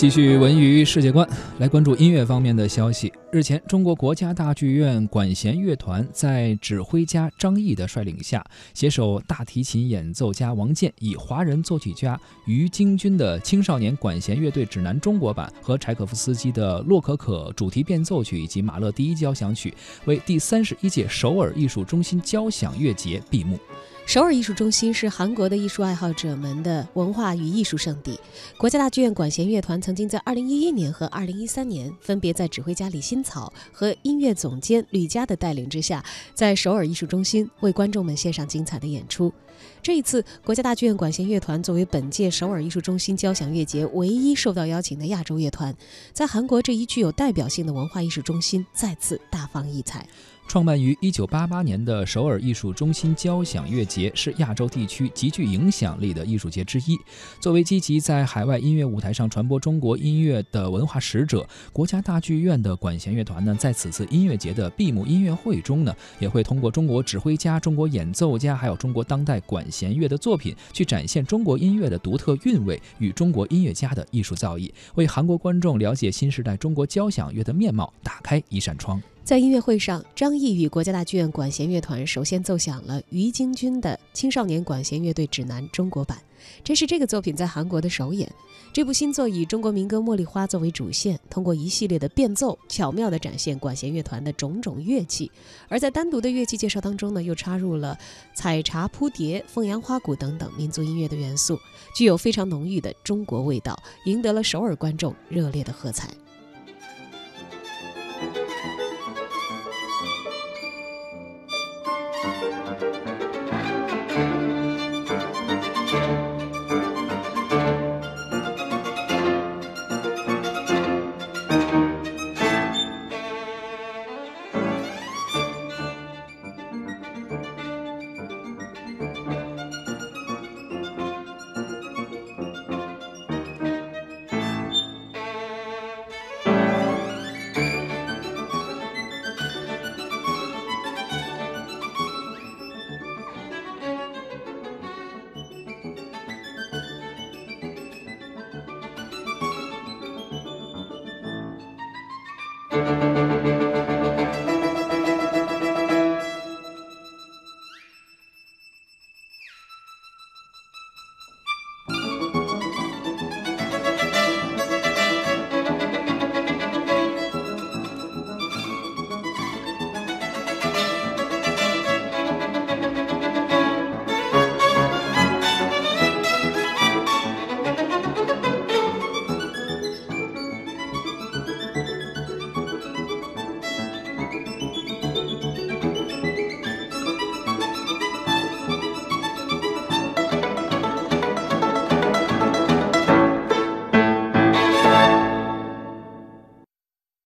继续文娱世界观，来关注音乐方面的消息。日前，中国国家大剧院管弦乐团在指挥家张毅的率领下，携手大提琴演奏家王健，以华人作曲家于京军的《青少年管弦乐队指南》中国版和柴可夫斯基的《洛可可》主题变奏曲以及马勒第一交响曲，为第三十一届首尔艺术中心交响乐节闭幕。首尔艺术中心是韩国的艺术爱好者们的文化与艺术圣地。国家大剧院管弦乐团曾经在2011年和2013年，分别在指挥家李新草和音乐总监吕嘉的带领之下，在首尔艺术中心为观众们献上精彩的演出。这一次，国家大剧院管弦乐团作为本届首尔艺术中心交响乐节唯一受到邀请的亚洲乐团，在韩国这一具有代表性的文化艺术中心再次大放异彩。创办于1988年的首尔艺术中心交响乐节是亚洲地区极具影响力的艺术节之一。作为积极在海外音乐舞台上传播中国音乐的文化使者，国家大剧院的管弦乐团呢，在此次音乐节的闭幕音乐会中呢，也会通过中国指挥家、中国演奏家，还有中国当代管弦乐的作品，去展现中国音乐的独特韵味与中国音乐家的艺术造诣，为韩国观众了解新时代中国交响乐的面貌打开一扇窗。在音乐会上，张毅与国家大剧院管弦乐团首先奏响了于京军的《青少年管弦乐队指南》中国版，这是这个作品在韩国的首演。这部新作以中国民歌《茉莉花》作为主线，通过一系列的变奏，巧妙地展现管弦乐团的种种乐器。而在单独的乐器介绍当中呢，又插入了采茶扑蝶、凤阳花鼓等等民族音乐的元素，具有非常浓郁的中国味道，赢得了首尔观众热烈的喝彩。Música Música